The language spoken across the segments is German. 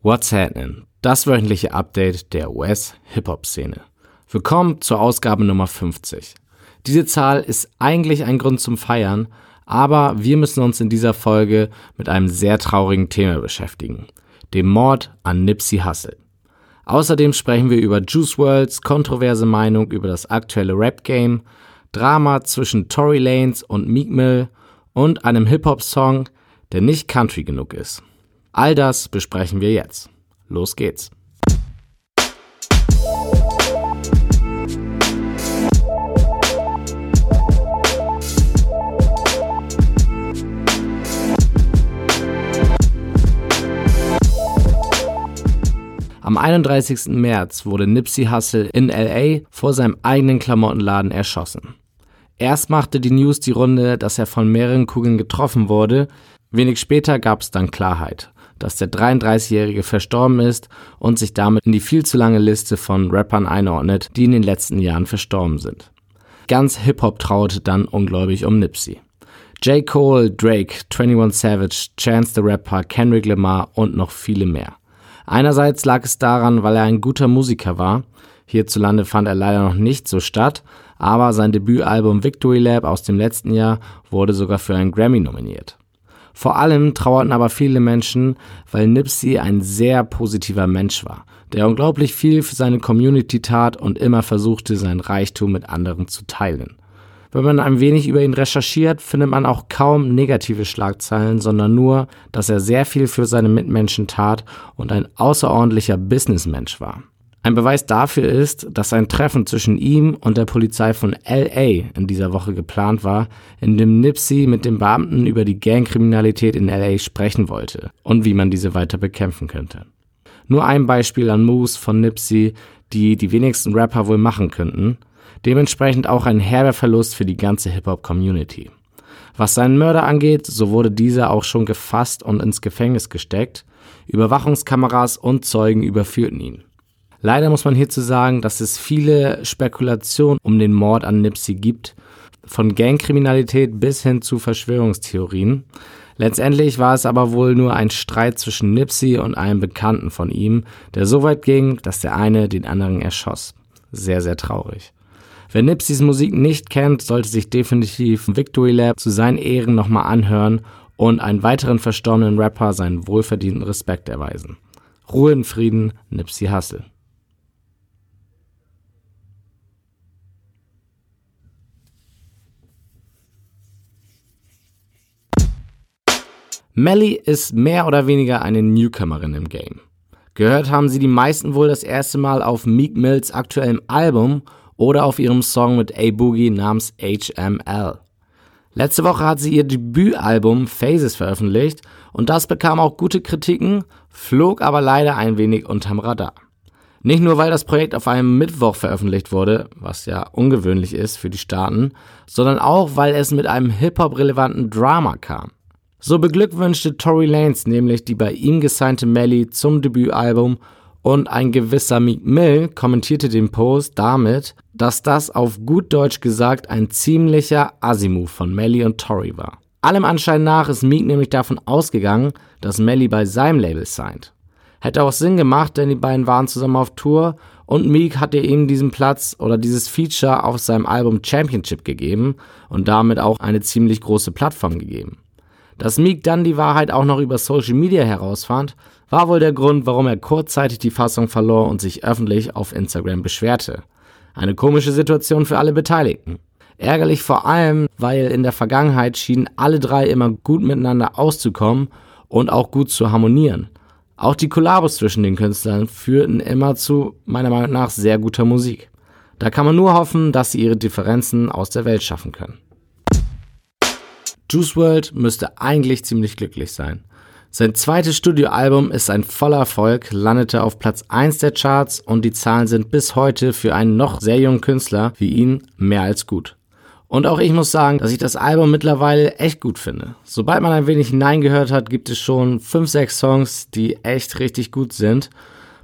What's Happening? Das wöchentliche Update der US-Hip-Hop-Szene. Willkommen zur Ausgabe Nummer 50. Diese Zahl ist eigentlich ein Grund zum Feiern, aber wir müssen uns in dieser Folge mit einem sehr traurigen Thema beschäftigen. Dem Mord an Nipsey Hussle. Außerdem sprechen wir über Juice Worlds kontroverse Meinung über das aktuelle Rap-Game, Drama zwischen Tory Lanez und Meek Mill und einem Hip-Hop-Song, der nicht country genug ist. All das besprechen wir jetzt. Los geht's. Am 31. März wurde Nipsey Hussle in LA vor seinem eigenen Klamottenladen erschossen. Erst machte die News die Runde, dass er von mehreren Kugeln getroffen wurde. Wenig später gab es dann Klarheit dass der 33-Jährige verstorben ist und sich damit in die viel zu lange Liste von Rappern einordnet, die in den letzten Jahren verstorben sind. Ganz Hip-Hop trauerte dann ungläubig um Nipsey. J. Cole, Drake, 21 Savage, Chance the Rapper, Kendrick Lamar und noch viele mehr. Einerseits lag es daran, weil er ein guter Musiker war. Hierzulande fand er leider noch nicht so statt, aber sein Debütalbum Victory Lab aus dem letzten Jahr wurde sogar für einen Grammy nominiert. Vor allem trauerten aber viele Menschen, weil Nipsey ein sehr positiver Mensch war, der unglaublich viel für seine Community tat und immer versuchte, sein Reichtum mit anderen zu teilen. Wenn man ein wenig über ihn recherchiert, findet man auch kaum negative Schlagzeilen, sondern nur, dass er sehr viel für seine Mitmenschen tat und ein außerordentlicher Businessmensch war. Ein Beweis dafür ist, dass ein Treffen zwischen ihm und der Polizei von LA in dieser Woche geplant war, in dem Nipsey mit den Beamten über die Gangkriminalität in LA sprechen wollte und wie man diese weiter bekämpfen könnte. Nur ein Beispiel an Moves von Nipsey, die die wenigsten Rapper wohl machen könnten, dementsprechend auch ein herber Verlust für die ganze Hip-Hop-Community. Was seinen Mörder angeht, so wurde dieser auch schon gefasst und ins Gefängnis gesteckt, Überwachungskameras und Zeugen überführten ihn. Leider muss man hierzu sagen, dass es viele Spekulationen um den Mord an Nipsey gibt, von Gangkriminalität bis hin zu Verschwörungstheorien. Letztendlich war es aber wohl nur ein Streit zwischen Nipsey und einem Bekannten von ihm, der so weit ging, dass der eine den anderen erschoss. Sehr, sehr traurig. Wer Nipseys Musik nicht kennt, sollte sich definitiv Victory Lab zu seinen Ehren nochmal anhören und einen weiteren verstorbenen Rapper seinen wohlverdienten Respekt erweisen. Ruhe in Frieden, Nipsey Hussle. Melly ist mehr oder weniger eine Newcomerin im Game. Gehört haben sie die meisten wohl das erste Mal auf Meek Mills aktuellem Album oder auf ihrem Song mit A Boogie namens HML. Letzte Woche hat sie ihr Debütalbum Phases veröffentlicht und das bekam auch gute Kritiken, flog aber leider ein wenig unterm Radar. Nicht nur, weil das Projekt auf einem Mittwoch veröffentlicht wurde, was ja ungewöhnlich ist für die Staaten, sondern auch, weil es mit einem Hip-Hop-relevanten Drama kam. So beglückwünschte Tory Lanez nämlich die bei ihm gesignte Melly zum Debütalbum und ein gewisser Meek Mill kommentierte den Post damit, dass das auf gut Deutsch gesagt ein ziemlicher Assi-Move von Melly und Tory war. Allem Anschein nach ist Meek nämlich davon ausgegangen, dass Melly bei seinem Label signed. Hätte auch Sinn gemacht, denn die beiden waren zusammen auf Tour und Meek hatte ihm diesen Platz oder dieses Feature auf seinem Album Championship gegeben und damit auch eine ziemlich große Plattform gegeben. Dass Meek dann die Wahrheit auch noch über Social Media herausfand, war wohl der Grund, warum er kurzzeitig die Fassung verlor und sich öffentlich auf Instagram beschwerte. Eine komische Situation für alle Beteiligten. Ärgerlich vor allem, weil in der Vergangenheit schienen alle drei immer gut miteinander auszukommen und auch gut zu harmonieren. Auch die Kollabos zwischen den Künstlern führten immer zu, meiner Meinung nach, sehr guter Musik. Da kann man nur hoffen, dass sie ihre Differenzen aus der Welt schaffen können. Juice WRLD müsste eigentlich ziemlich glücklich sein. Sein zweites Studioalbum ist ein voller Erfolg, landete auf Platz 1 der Charts und die Zahlen sind bis heute für einen noch sehr jungen Künstler wie ihn mehr als gut. Und auch ich muss sagen, dass ich das Album mittlerweile echt gut finde. Sobald man ein wenig hineingehört hat, gibt es schon 5, 6 Songs, die echt richtig gut sind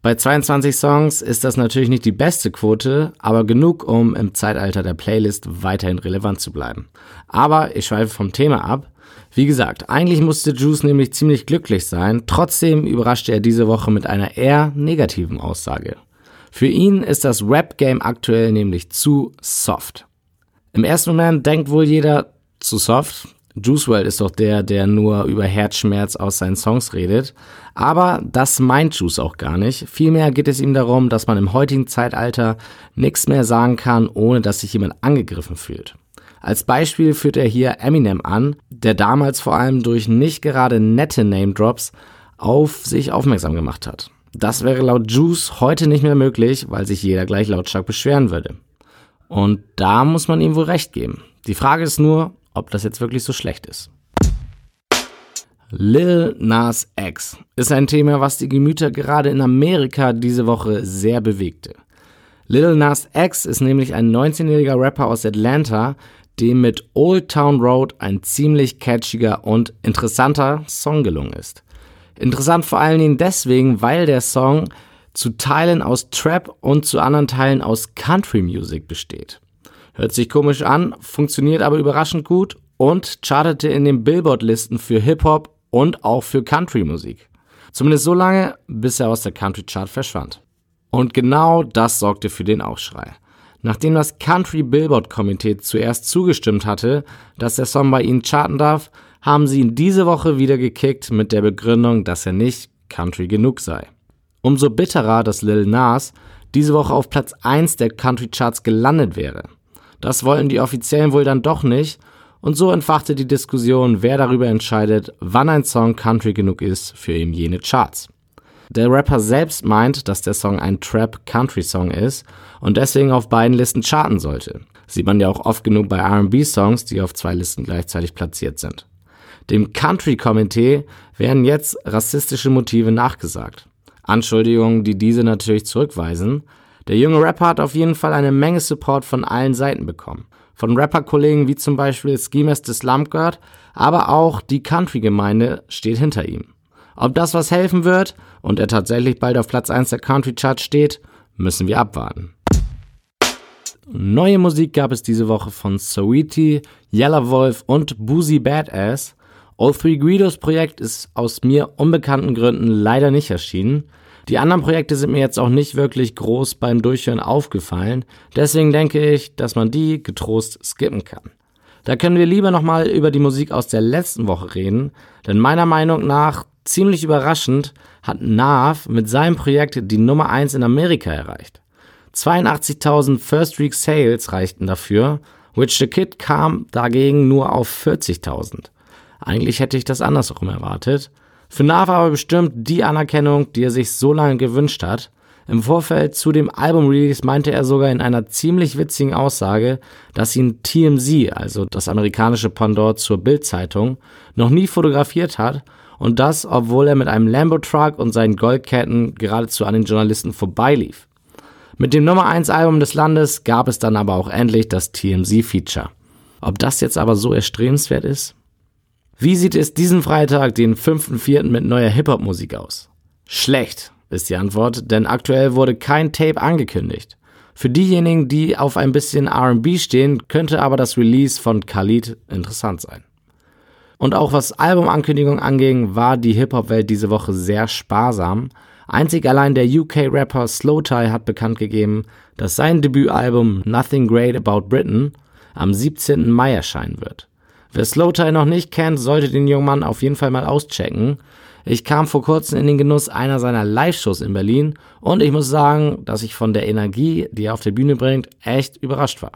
bei 22 Songs ist das natürlich nicht die beste Quote, aber genug, um im Zeitalter der Playlist weiterhin relevant zu bleiben. Aber ich schweife vom Thema ab. Wie gesagt, eigentlich musste Juice nämlich ziemlich glücklich sein, trotzdem überraschte er diese Woche mit einer eher negativen Aussage. Für ihn ist das Rap-Game aktuell nämlich zu soft. Im ersten Moment denkt wohl jeder, zu soft, Juice WRLD ist doch der, der nur über Herzschmerz aus seinen Songs redet. Aber das meint Juice auch gar nicht. Vielmehr geht es ihm darum, dass man im heutigen Zeitalter nichts mehr sagen kann, ohne dass sich jemand angegriffen fühlt. Als Beispiel führt er hier Eminem an, der damals vor allem durch nicht gerade nette Name Drops auf sich aufmerksam gemacht hat. Das wäre laut Juice heute nicht mehr möglich, weil sich jeder gleich lautstark beschweren würde. Und da muss man ihm wohl recht geben. Die Frage ist nur, ob das jetzt wirklich so schlecht ist. Lil Nas X ist ein Thema, was die Gemüter gerade in Amerika diese Woche sehr bewegte. Lil Nas X ist nämlich ein 19-jähriger Rapper aus Atlanta, dem mit Old Town Road ein ziemlich catchiger und interessanter Song gelungen ist. Interessant vor allen Dingen deswegen, weil der Song zu Teilen aus Trap und zu anderen Teilen aus Country Music besteht. Hört sich komisch an, funktioniert aber überraschend gut und chartete in den Billboard-Listen für Hip-Hop und auch für Country-Musik. Zumindest so lange, bis er aus der Country-Chart verschwand. Und genau das sorgte für den Aufschrei. Nachdem das Country Billboard Komitee zuerst zugestimmt hatte, dass der Song bei ihnen charten darf, haben sie ihn diese Woche wieder gekickt mit der Begründung, dass er nicht Country genug sei. Umso bitterer, dass Lil Nas diese Woche auf Platz 1 der Country Charts gelandet wäre. Das wollten die Offiziellen wohl dann doch nicht und so entfachte die Diskussion, wer darüber entscheidet, wann ein Song country genug ist für eben jene Charts. Der Rapper selbst meint, dass der Song ein Trap-Country-Song ist und deswegen auf beiden Listen charten sollte. Sieht man ja auch oft genug bei RB-Songs, die auf zwei Listen gleichzeitig platziert sind. Dem Country-Komitee werden jetzt rassistische Motive nachgesagt. Anschuldigungen, die diese natürlich zurückweisen, der junge Rapper hat auf jeden Fall eine Menge Support von allen Seiten bekommen. Von Rapper-Kollegen wie zum Beispiel Schemes des Lumpgard, aber auch die Country-Gemeinde steht hinter ihm. Ob das was helfen wird und er tatsächlich bald auf Platz 1 der Country-Chart steht, müssen wir abwarten. Neue Musik gab es diese Woche von Saweetie, Yellow Wolf und Boozy Badass. All Three Guidos Projekt ist aus mir unbekannten Gründen leider nicht erschienen. Die anderen Projekte sind mir jetzt auch nicht wirklich groß beim Durchhören aufgefallen, deswegen denke ich, dass man die getrost skippen kann. Da können wir lieber nochmal über die Musik aus der letzten Woche reden, denn meiner Meinung nach ziemlich überraschend hat Nav mit seinem Projekt die Nummer 1 in Amerika erreicht. 82.000 First Week Sales reichten dafür, Which the Kid kam dagegen nur auf 40.000. Eigentlich hätte ich das andersrum erwartet. Für Nav aber bestimmt die Anerkennung, die er sich so lange gewünscht hat. Im Vorfeld zu dem Album-Release meinte er sogar in einer ziemlich witzigen Aussage, dass ihn TMZ, also das amerikanische Pendant zur Bild-Zeitung, noch nie fotografiert hat und das, obwohl er mit einem Lambo-Truck und seinen Goldketten geradezu an den Journalisten vorbeilief. Mit dem Nummer 1 Album des Landes gab es dann aber auch endlich das TMZ-Feature. Ob das jetzt aber so erstrebenswert ist? Wie sieht es diesen Freitag, den 5.4. mit neuer Hip-Hop-Musik aus? Schlecht ist die Antwort, denn aktuell wurde kein Tape angekündigt. Für diejenigen, die auf ein bisschen RB stehen, könnte aber das Release von Khalid interessant sein. Und auch was Albumankündigungen anging, war die Hip-Hop-Welt diese Woche sehr sparsam. Einzig allein der UK-Rapper Slowthai hat bekannt gegeben, dass sein Debütalbum Nothing Great About Britain am 17. Mai erscheinen wird. Wer Slowtie noch nicht kennt, sollte den jungen Mann auf jeden Fall mal auschecken. Ich kam vor kurzem in den Genuss einer seiner Live-Shows in Berlin und ich muss sagen, dass ich von der Energie, die er auf der Bühne bringt, echt überrascht war.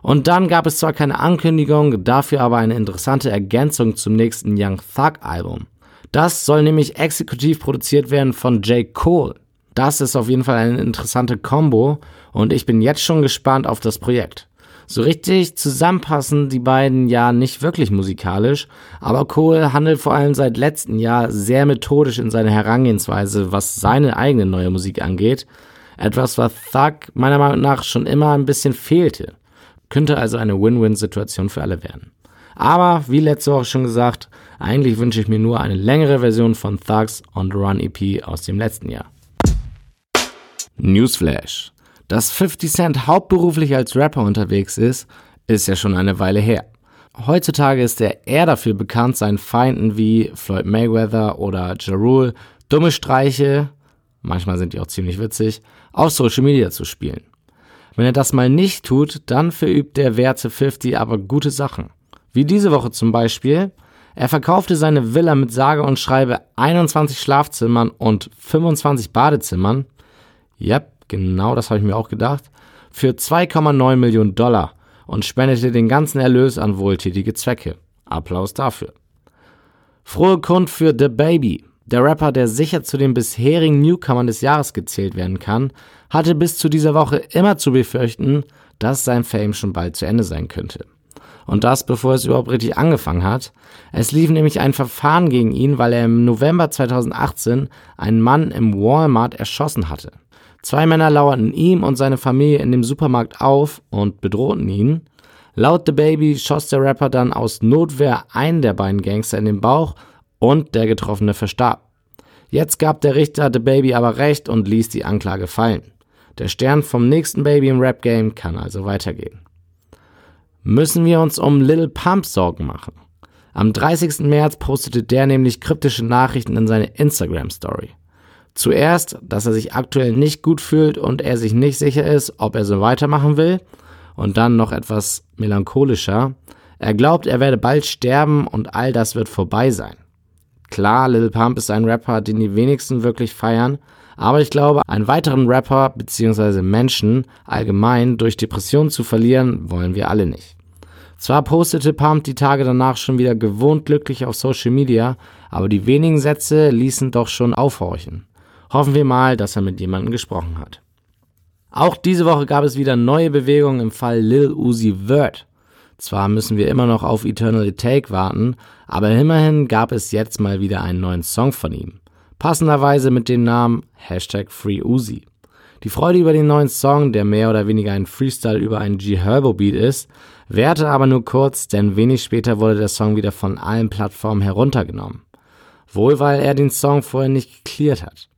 Und dann gab es zwar keine Ankündigung, dafür aber eine interessante Ergänzung zum nächsten Young Thug Album. Das soll nämlich exekutiv produziert werden von J. Cole. Das ist auf jeden Fall eine interessante Combo und ich bin jetzt schon gespannt auf das Projekt. So richtig zusammenpassen die beiden ja nicht wirklich musikalisch, aber Cole handelt vor allem seit letztem Jahr sehr methodisch in seiner Herangehensweise, was seine eigene neue Musik angeht. Etwas, was Thug meiner Meinung nach schon immer ein bisschen fehlte. Könnte also eine Win-Win-Situation für alle werden. Aber, wie letzte Woche schon gesagt, eigentlich wünsche ich mir nur eine längere Version von Thugs on the Run EP aus dem letzten Jahr. Newsflash. Dass 50 Cent hauptberuflich als Rapper unterwegs ist, ist ja schon eine Weile her. Heutzutage ist er eher dafür bekannt, seinen Feinden wie Floyd Mayweather oder Jarul dumme Streiche, manchmal sind die auch ziemlich witzig, auf Social Media zu spielen. Wenn er das mal nicht tut, dann verübt der Werte 50 aber gute Sachen. Wie diese Woche zum Beispiel. Er verkaufte seine Villa mit sage und schreibe 21 Schlafzimmern und 25 Badezimmern. Yep, genau das habe ich mir auch gedacht. Für 2,9 Millionen Dollar und spendete den ganzen Erlös an wohltätige Zwecke. Applaus dafür. Frohe Kund für The Baby. Der Rapper, der sicher zu den bisherigen Newcomern des Jahres gezählt werden kann, hatte bis zu dieser Woche immer zu befürchten, dass sein Fame schon bald zu Ende sein könnte. Und das, bevor es überhaupt richtig angefangen hat. Es lief nämlich ein Verfahren gegen ihn, weil er im November 2018 einen Mann im Walmart erschossen hatte. Zwei Männer lauerten ihm und seine Familie in dem Supermarkt auf und bedrohten ihn. Laut The Baby schoss der Rapper dann aus Notwehr einen der beiden Gangster in den Bauch und der Getroffene verstarb. Jetzt gab der Richter The Baby aber recht und ließ die Anklage fallen. Der Stern vom nächsten Baby im Rap-Game kann also weitergehen. Müssen wir uns um Little Pump Sorgen machen? Am 30. März postete der nämlich kryptische Nachrichten in seine Instagram-Story. Zuerst, dass er sich aktuell nicht gut fühlt und er sich nicht sicher ist, ob er so weitermachen will. Und dann noch etwas melancholischer. Er glaubt, er werde bald sterben und all das wird vorbei sein. Klar, Lil Pump ist ein Rapper, den die wenigsten wirklich feiern, aber ich glaube, einen weiteren Rapper bzw. Menschen allgemein durch Depressionen zu verlieren, wollen wir alle nicht. Zwar postete Pump die Tage danach schon wieder gewohnt glücklich auf Social Media, aber die wenigen Sätze ließen doch schon aufhorchen. Hoffen wir mal, dass er mit jemandem gesprochen hat. Auch diese Woche gab es wieder neue Bewegungen im Fall Lil Uzi Vert. Zwar müssen wir immer noch auf Eternal Take warten, aber immerhin gab es jetzt mal wieder einen neuen Song von ihm. Passenderweise mit dem Namen Hashtag FreeUzi. Die Freude über den neuen Song, der mehr oder weniger ein Freestyle über einen G-Herbo-Beat ist, währte aber nur kurz, denn wenig später wurde der Song wieder von allen Plattformen heruntergenommen. Wohl weil er den Song vorher nicht geklärt hat.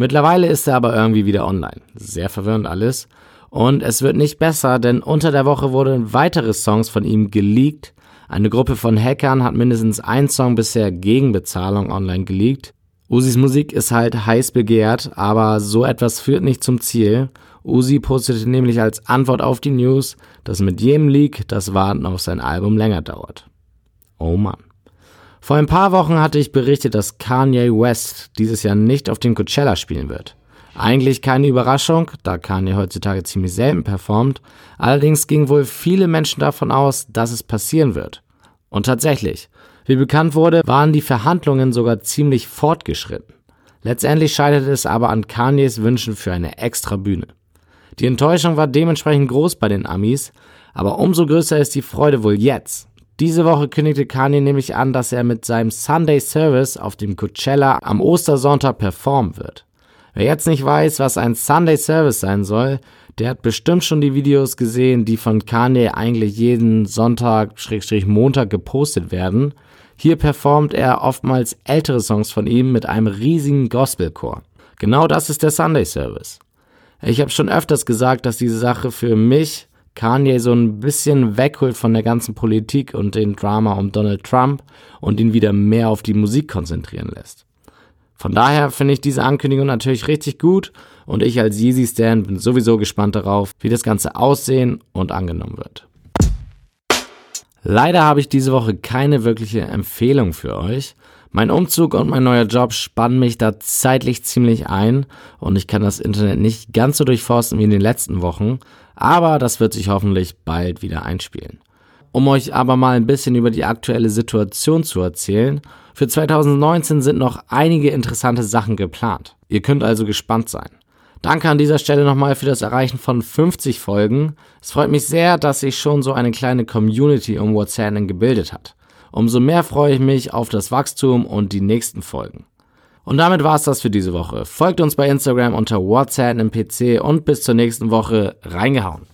Mittlerweile ist er aber irgendwie wieder online. Sehr verwirrend alles. Und es wird nicht besser, denn unter der Woche wurden weitere Songs von ihm geleakt. Eine Gruppe von Hackern hat mindestens einen Song bisher gegen Bezahlung online geleakt. Usis Musik ist halt heiß begehrt, aber so etwas führt nicht zum Ziel. Uzi postete nämlich als Antwort auf die News, dass mit jedem Leak das Warten auf sein Album länger dauert. Oh Mann. Vor ein paar Wochen hatte ich berichtet, dass Kanye West dieses Jahr nicht auf dem Coachella spielen wird. Eigentlich keine Überraschung, da Kanye heutzutage ziemlich selten performt. Allerdings gingen wohl viele Menschen davon aus, dass es passieren wird. Und tatsächlich, wie bekannt wurde, waren die Verhandlungen sogar ziemlich fortgeschritten. Letztendlich scheiterte es aber an Kanyes Wünschen für eine extra Bühne. Die Enttäuschung war dementsprechend groß bei den Amis, aber umso größer ist die Freude wohl jetzt. Diese Woche kündigte Kanye nämlich an, dass er mit seinem Sunday Service auf dem Coachella am Ostersonntag performen wird. Wer jetzt nicht weiß, was ein Sunday Service sein soll, der hat bestimmt schon die Videos gesehen, die von Kanye eigentlich jeden Sonntag, Schrägstrich Montag gepostet werden. Hier performt er oftmals ältere Songs von ihm mit einem riesigen Gospelchor. Genau das ist der Sunday Service. Ich habe schon öfters gesagt, dass diese Sache für mich Kanye so ein bisschen wegholt von der ganzen Politik und den Drama um Donald Trump und ihn wieder mehr auf die Musik konzentrieren lässt. Von daher finde ich diese Ankündigung natürlich richtig gut und ich als Yeezy-Stan bin sowieso gespannt darauf, wie das Ganze aussehen und angenommen wird. Leider habe ich diese Woche keine wirkliche Empfehlung für euch. Mein Umzug und mein neuer Job spannen mich da zeitlich ziemlich ein und ich kann das Internet nicht ganz so durchforsten wie in den letzten Wochen, aber das wird sich hoffentlich bald wieder einspielen. Um euch aber mal ein bisschen über die aktuelle Situation zu erzählen, für 2019 sind noch einige interessante Sachen geplant. Ihr könnt also gespannt sein. Danke an dieser Stelle nochmal für das Erreichen von 50 Folgen. Es freut mich sehr, dass sich schon so eine kleine Community um WhatsApp gebildet hat. Umso mehr freue ich mich auf das Wachstum und die nächsten Folgen. Und damit war's das für diese Woche. Folgt uns bei Instagram unter WhatsApp im PC und bis zur nächsten Woche reingehauen.